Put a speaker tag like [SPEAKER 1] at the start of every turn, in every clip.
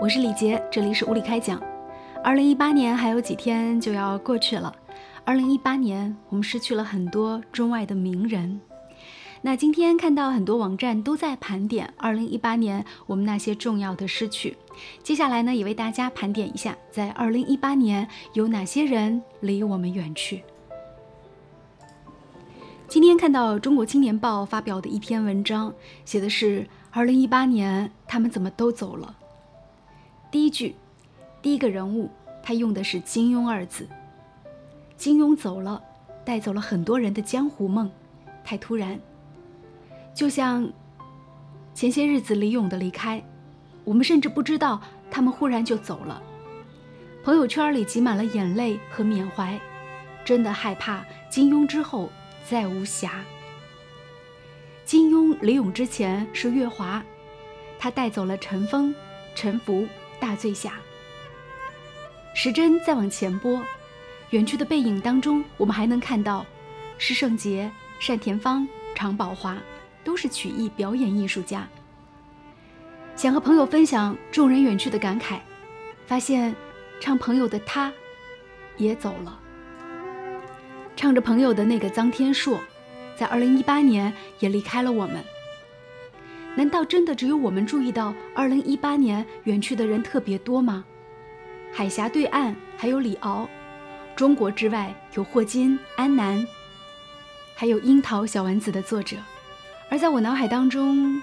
[SPEAKER 1] 我是李杰，这里是物理开讲。二零一八年还有几天就要过去了。二零一八年，我们失去了很多中外的名人。那今天看到很多网站都在盘点二零一八年我们那些重要的失去。接下来呢，也为大家盘点一下，在二零一八年有哪些人离我们远去。今天看到《中国青年报》发表的一篇文章，写的是二零一八年他们怎么都走了。第一句，第一个人物，他用的是金庸二字。金庸走了，带走了很多人的江湖梦，太突然。就像前些日子李咏的离开，我们甚至不知道他们忽然就走了。朋友圈里挤满了眼泪和缅怀，真的害怕金庸之后再无侠。金庸、李咏之前是月华，他带走了陈峰、陈福。大醉侠。时针再往前拨，远去的背影当中，我们还能看到施圣杰、单田芳、常宝华，都是曲艺表演艺术家。想和朋友分享众人远去的感慨，发现唱朋友的他，也走了。唱着朋友的那个臧天朔，在二零一八年也离开了我们。难道真的只有我们注意到二零一八年远去的人特别多吗？海峡对岸还有李敖，中国之外有霍金、安南，还有樱桃小丸子的作者。而在我脑海当中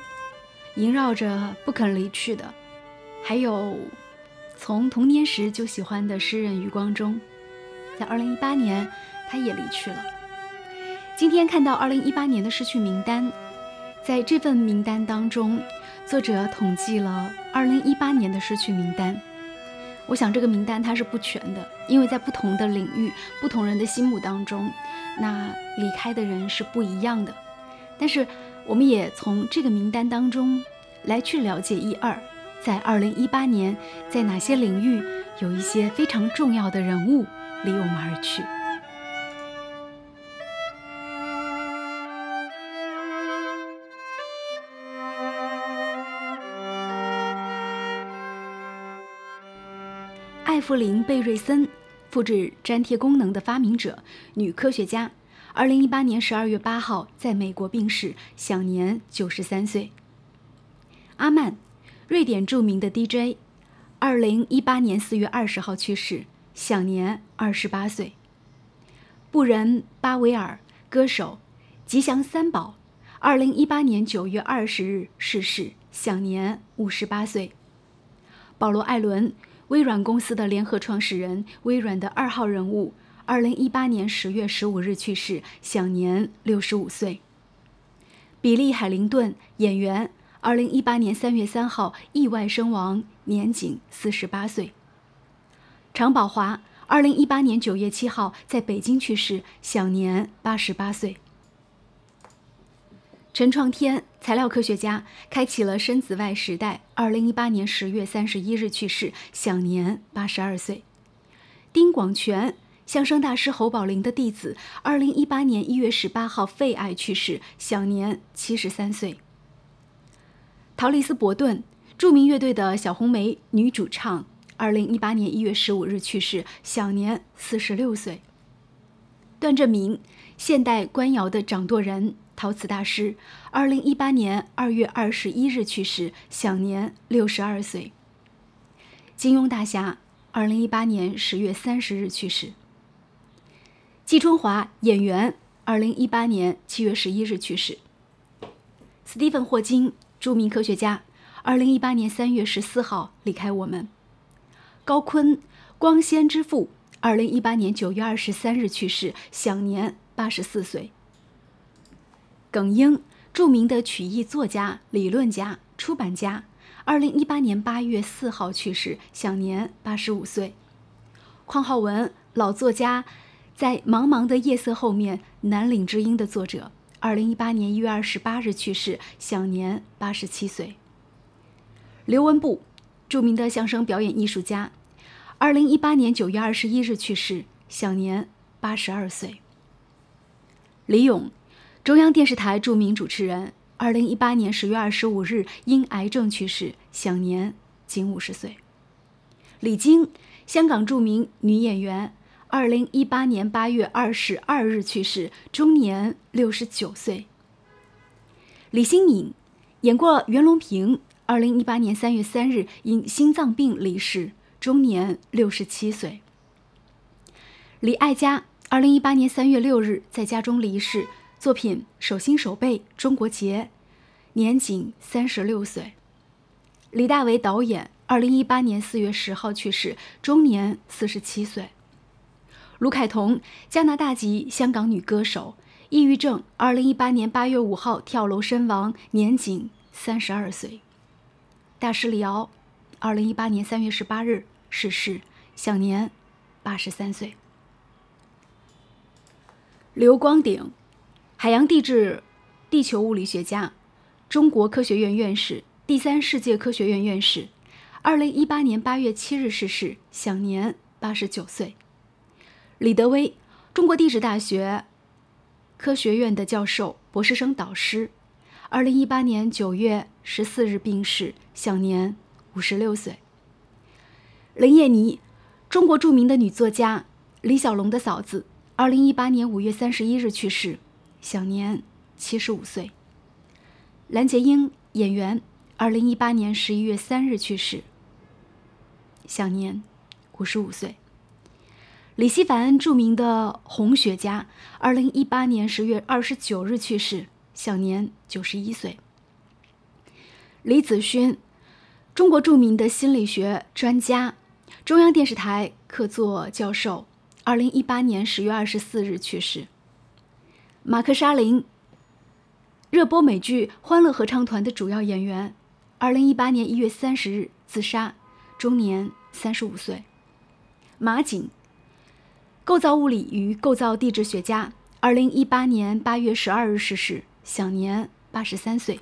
[SPEAKER 1] 萦绕着不肯离去的，还有从童年时就喜欢的诗人余光中，在二零一八年他也离去了。今天看到二零一八年的失去名单。在这份名单当中，作者统计了2018年的失去名单。我想这个名单它是不全的，因为在不同的领域、不同人的心目当中，那离开的人是不一样的。但是，我们也从这个名单当中来去了解一二，在2018年，在哪些领域有一些非常重要的人物离我们而去。艾弗林·贝瑞森，复制粘贴功能的发明者，女科学家。二零一八年十二月八号在美国病逝，享年九十三岁。阿曼，瑞典著名的 DJ，二零一八年四月二十号去世，享年二十八岁。布仁·巴维尔，歌手，吉祥三宝，二零一八年九月二十日逝世，享年五十八岁。保罗·艾伦。微软公司的联合创始人，微软的二号人物，二零一八年十月十五日去世，享年六十五岁。比利·海灵顿，演员，二零一八年三月三号意外身亡，年仅四十八岁。常宝华，二零一八年九月七号在北京去世，享年八十八岁。陈创天，材料科学家，开启了深紫外时代。二零一八年十月三十一日去世，享年八十二岁。丁广泉，相声大师侯宝林的弟子。二零一八年一月十八号肺癌去世，享年七十三岁。陶丽丝·伯顿，著名乐队的小红莓女主唱。二零一八年一月十五日去世，享年四十六岁。段正明，现代官窑的掌舵人。陶瓷大师，二零一八年二月二十一日去世，享年六十二岁。金庸大侠，二零一八年十月三十日去世。季春华，演员，二零一八年七月十一日去世。斯蒂芬·霍金，著名科学家，二零一八年三月十四号离开我们。高锟，光纤之父，二零一八年九月二十三日去世，享年八十四岁。耿英，著名的曲艺作家、理论家、出版家，二零一八年八月四号去世，享年八十五岁。匡浩文，老作家，在茫茫的夜色后面，南岭之音的作者，二零一八年一月二十八日去世，享年八十七岁。刘文步，著名的相声表演艺术家，二零一八年九月二十一日去世，享年八十二岁。李咏。中央电视台著名主持人，二零一八年十月二十五日因癌症去世，享年仅五十岁。李菁，香港著名女演员，二零一八年八月二十二日去世，终年六十九岁。李新敏，演过袁隆平，二零一八年三月三日因心脏病离世，终年六十七岁。李爱嘉，二零一八年三月六日在家中离世，作品《手心手背》《中国结》，年仅三十六岁。李大为导演。二零一八年四月十号去世，终年四十七岁。卢凯彤，加拿大籍香港女歌手，抑郁症。二零一八年八月五号跳楼身亡，年仅三十二岁。大师李敖，二零一八年三月十八日逝世，享年八十三岁。刘光鼎，海洋地质、地球物理学家，中国科学院院士，第三世界科学院院士。二零一八年八月七日逝世，享年八十九岁。李德威，中国地质大学科学院的教授、博士生导师。二零一八年九月十四日病逝，享年五十六岁。林叶妮，中国著名的女作家，李小龙的嫂子。二零一八年五月三十一日去世，享年七十五岁。蓝洁瑛，演员。二零一八年十一月三日去世。享年五十五岁。李希凡，著名的红学家，二零一八年十月二十九日去世，享年九十一岁。李子勋，中国著名的心理学专家，中央电视台客座教授，二零一八年十月二十四日去世。马克沙林，热播美剧《欢乐合唱团》的主要演员，二零一八年一月三十日自杀。终年三十五岁。马景，构造物理与构造地质学家，二零一八年八月十二日逝世，享年八十三岁。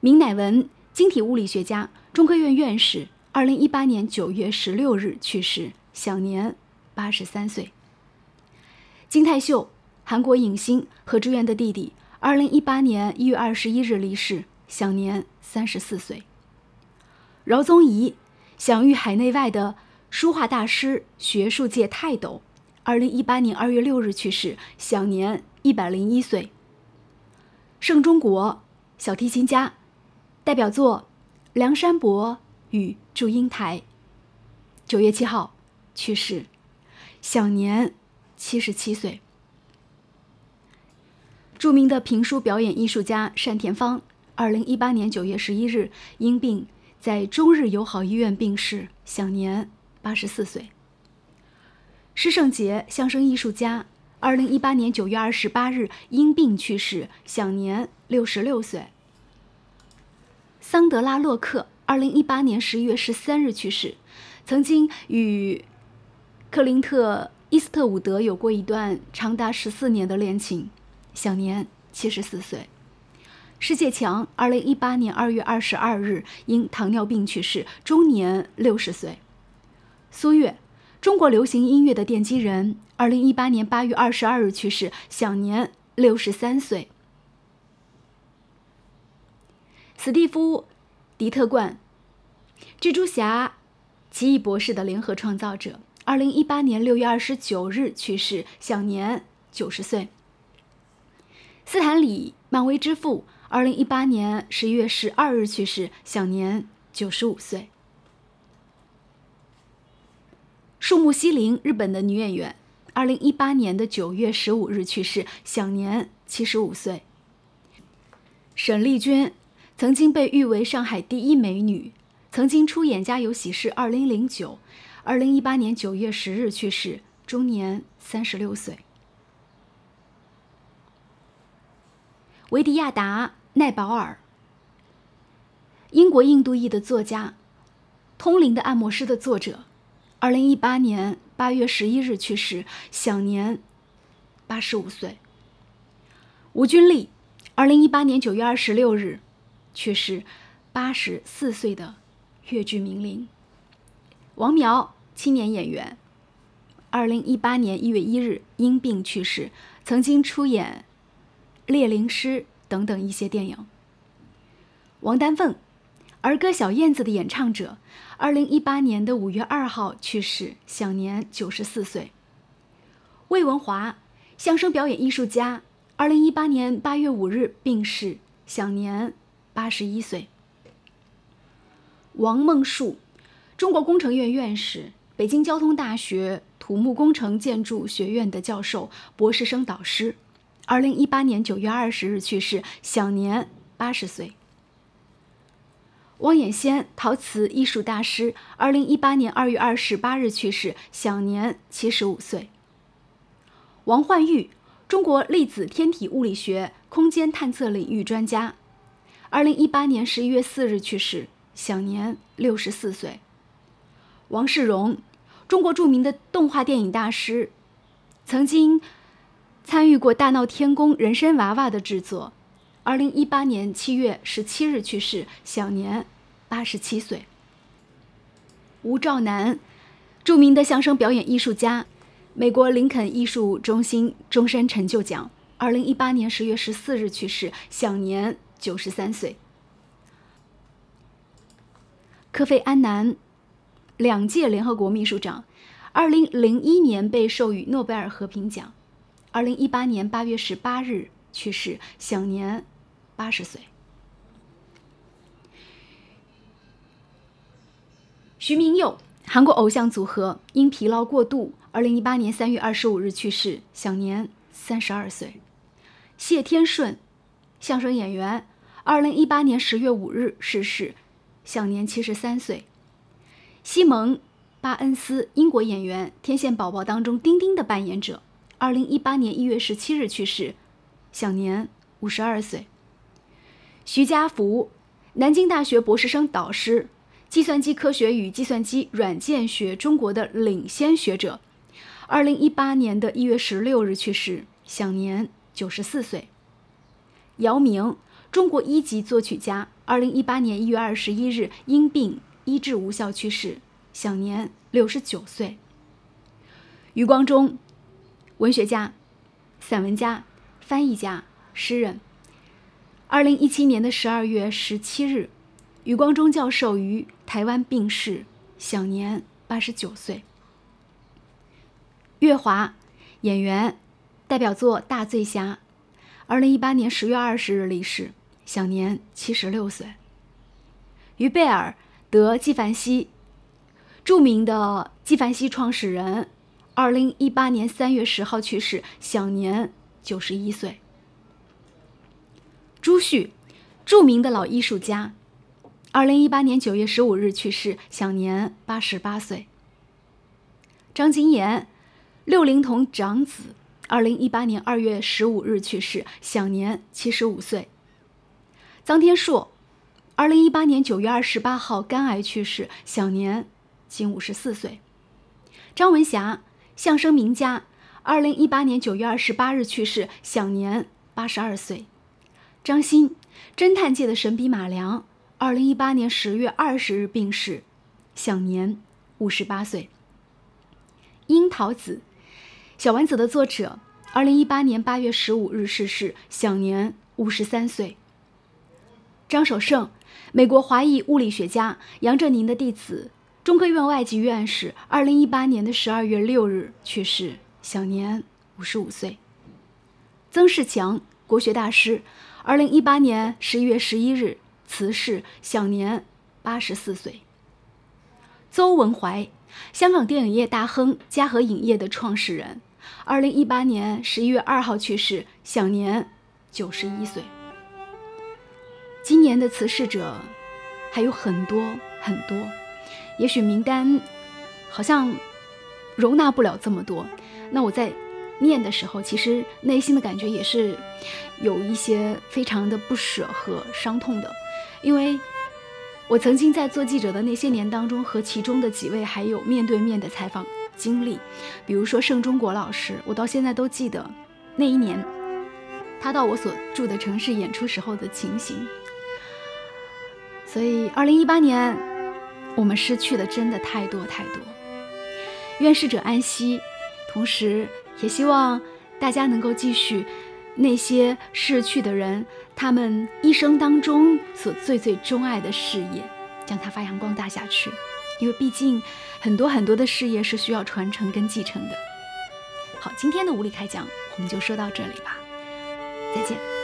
[SPEAKER 1] 明乃文，晶体物理学家，中科院院士，二零一八年九月十六日去世，享年八十三岁。金泰秀，韩国影星何志远的弟弟，二零一八年一月二十一日离世，享年三十四岁。饶宗颐，享誉海内外的书画大师、学术界泰斗，二零一八年二月六日去世，享年一百零一岁。盛中国，小提琴家，代表作《梁山伯与祝英台》，九月七号去世，享年七十七岁。著名的评书表演艺术家单田芳，二零一八年九月十一日因病。在中日友好医院病逝，享年八十四岁。施圣杰，相声艺术家，二零一八年九月二十八日因病去世，享年六十六岁。桑德拉·洛克，二零一八年十一月十三日去世，曾经与克林特·伊斯特伍德有过一段长达十四年的恋情，享年七十四岁。世界强，二零一八年二月二十二日因糖尿病去世，终年六十岁。苏越，中国流行音乐的奠基人，二零一八年八月二十二日去世，享年六十三岁。史蒂夫·迪特冠，蜘蛛侠、奇异博士的联合创造者，二零一八年六月二十九日去世，享年九十岁。斯坦李，漫威之父。二零一八年十一月十二日去世，享年九十五岁。树木希林，日本的女演员，二零一八年的九月十五日去世，享年七十五岁。沈丽娟，曾经被誉为上海第一美女，曾经出演《家有喜事》二零零九，二零一八年九月十日去世，终年三十六岁。维迪亚达。奈保尔，英国印度裔的作家，《通灵的按摩师》的作者，二零一八年八月十一日去世，享年八十五岁。吴君丽，二零一八年九月二十六日去世，八十四岁的粤剧名伶。王苗，青年演员，二零一八年一月一日因病去世，曾经出演《猎灵师》。等等一些电影。王丹凤，儿歌《小燕子》的演唱者，二零一八年的五月二号去世，享年九十四岁。魏文华，相声表演艺术家，二零一八年八月五日病逝，享年八十一岁。王梦树，中国工程院院士，北京交通大学土木工程建筑学院的教授、博士生导师，二零一八年九月二十日去世，享年八十岁。汪衍先，陶瓷艺术大师，二零一八年二月二十八日去世，享年七十五岁。王焕玉，中国粒子天体物理学、空间探测领域专家，二零一八年十一月四日去世，享年六十四岁。王世荣，中国著名的动画电影大师，曾经参与过《大闹天宫》人参娃娃的制作。二零一八年七月十七日去世，享年八十七岁。吴兆南，著名的相声表演艺术家，美国林肯艺术中心终身成就奖。二零一八年十月十四日去世，享年九十三岁。科菲安南，两届联合国秘书长，二零零一年被授予诺贝尔和平奖，二零一八年八月十八日去世，享年。八十岁，徐明佑，韩国偶像组合，因疲劳过度，二零一八年三月二十五日去世，享年三十二岁。谢天顺，相声演员，二零一八年十月五日逝世，享年七十三岁。西蒙·巴恩斯，英国演员，《天线宝宝》当中丁丁的扮演者，二零一八年一月十七日去世，享年五十二岁。徐家福，南京大学博士生导师，计算机科学与计算机软件学中国的领先学者。二零一八年的一月十六日去世，享年九十四岁。姚明，中国一级作曲家，二零一八年一月二十一日因病医治无效去世，享年六十九岁。余光中，文学家、散文家、翻译家、诗人。二零一七年的十二月十七日，余光中教授于台湾病逝，享年八十九岁。月华，演员，代表作《大醉侠》，二零一八年十月二十日离世，享年七十六岁。于贝尔德纪梵希，著名的纪梵希创始人，二零一八年三月十号去世，享年九十一岁。朱旭，著名的老艺术家，二零一八年九月十五日去世，享年八十八岁。张金岩，六龄童长子，二零一八年二月十五日去世，享年七十五岁。臧天朔，二零一八年九月二十八号肝癌去世，享年仅五十四岁。张文霞，相声名家，二零一八年九月二十八日去世，享年八十二岁。张欣，侦探界的神笔马良，二零一八年十月二十日病逝，享年五十八岁。樱桃子，小丸子的作者，二零一八年八月十五日逝世，享年五十三岁。张守胜，美国华裔物理学家，杨振宁的弟子，中科院外籍院士，二零一八年的十二月六日去世，享年五十五岁。曾仕强，国学大师。二零一八年十一月十一日辞世，享年八十四岁。邹文怀，香港电影业大亨，嘉禾影业的创始人。二零一八年十一月二号去世，享年九十一岁。今年的辞世者还有很多很多，也许名单好像容纳不了这么多。那我在。念的时候，其实内心的感觉也是有一些非常的不舍和伤痛的，因为我曾经在做记者的那些年当中，和其中的几位还有面对面的采访经历，比如说盛中国老师，我到现在都记得那一年他到我所住的城市演出时候的情形。所以，二零一八年我们失去的真的太多太多，愿逝者安息，同时。也希望大家能够继续，那些逝去的人，他们一生当中所最最钟爱的事业，将它发扬光大下去。因为毕竟很多很多的事业是需要传承跟继承的。好，今天的无理开讲我们就说到这里吧，再见。